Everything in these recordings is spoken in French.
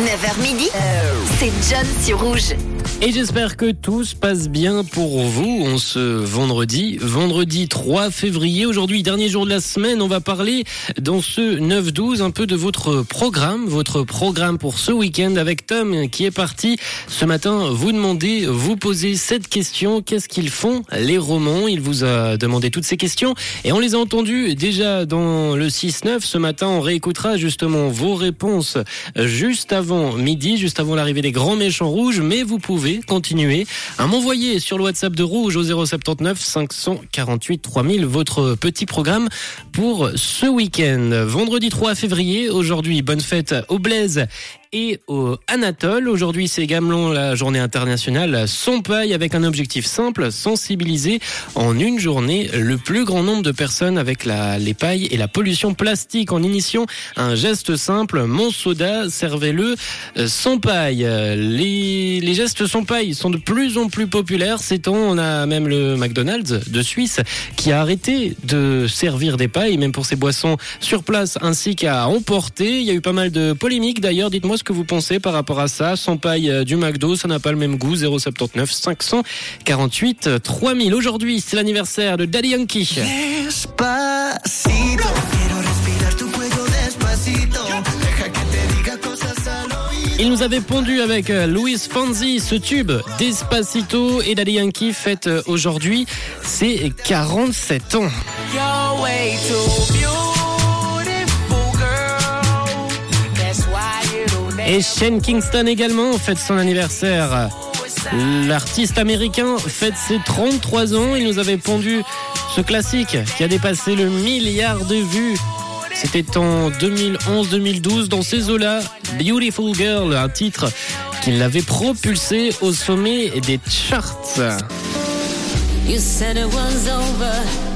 9h midi, c'est John sur Rouge. Et j'espère que tout se passe bien pour vous. On se vendredi, vendredi 3 février. Aujourd'hui, dernier jour de la semaine, on va parler dans ce 9-12 un peu de votre programme, votre programme pour ce week-end avec Tom qui est parti ce matin vous demander, vous poser cette question. Qu'est-ce qu'ils font, les romans? Il vous a demandé toutes ces questions et on les a entendues déjà dans le 6-9. Ce matin, on réécoutera justement vos réponses juste avant midi, juste avant l'arrivée des grands méchants rouges, mais vous pouvez continuer à m'envoyer sur le WhatsApp de Rouge au 079 548 3000 votre petit programme pour ce week-end. Vendredi 3 février, aujourd'hui, bonne fête au Blaise et au Anatole. Aujourd'hui, c'est Gamelon, la journée internationale sans paille avec un objectif simple, sensibiliser en une journée le plus grand nombre de personnes avec la, les pailles et la pollution plastique en initiant un geste simple. Mon soda, servez-le euh, sans paille. Les, les gestes sans paille sont de plus en plus populaires. C'est temps, on a même le McDonald's de Suisse qui a arrêté de servir des pailles, même pour ses boissons sur place ainsi qu'à emporter. Il y a eu pas mal de polémiques d'ailleurs. Dites-moi ce que vous pensez par rapport à ça. Sans paille euh, du McDo, ça n'a pas le même goût. 079 548 3000. Aujourd'hui, c'est l'anniversaire de Daddy Yankee. Il nous avait pondu avec euh, Luis Fonzi ce tube Despacito et Daddy Yankee fête euh, aujourd'hui ses 47 ans. Et Shane Kingston également fête son anniversaire. L'artiste américain fête ses 33 ans. Il nous avait pondu ce classique qui a dépassé le milliard de vues. C'était en 2011-2012 dans ces eaux-là. Beautiful Girl, un titre qui l'avait propulsé au sommet des charts. You said it was over.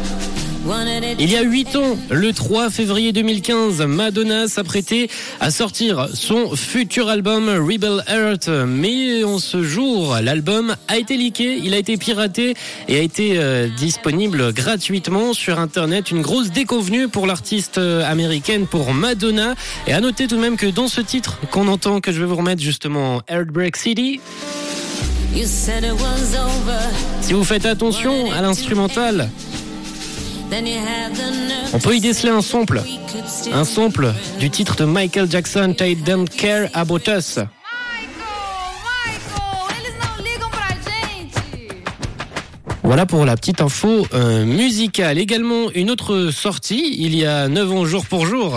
Il y a 8 ans, le 3 février 2015, Madonna s'apprêtait à sortir son futur album Rebel Heart. Mais en ce jour, l'album a été leaké, il a été piraté et a été euh, disponible gratuitement sur Internet. Une grosse déconvenue pour l'artiste euh, américaine, pour Madonna. Et à noter tout de même que dans ce titre qu'on entend, que je vais vous remettre justement, Heartbreak City, You said it was over. si vous faites attention à l'instrumental, on peut y déceler un sample. Un sample du titre de Michael Jackson, They Don't Care About Us. Voilà pour la petite info euh, musicale. Également une autre sortie, il y a 9 ans jour pour jour.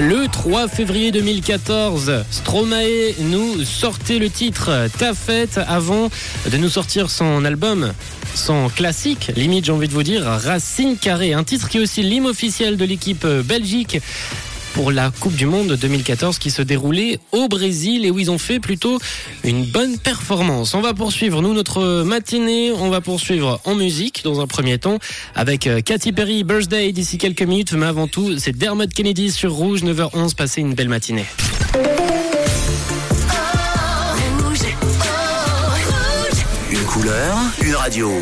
Le 3 février 2014, Stromae nous sortait le titre Ta fête avant de nous sortir son album. Son classique, limite j'ai envie de vous dire, Racine Carrée, un titre qui est aussi l'hymne officiel de l'équipe Belgique pour la Coupe du Monde 2014 qui se déroulait au Brésil et où ils ont fait plutôt une bonne performance. On va poursuivre, nous, notre matinée, on va poursuivre en musique dans un premier temps avec euh, Katy Perry, Birthday d'ici quelques minutes, mais avant tout, c'est Dermot Kennedy sur Rouge, 9h11, passez une belle matinée. Une couleur, une radio.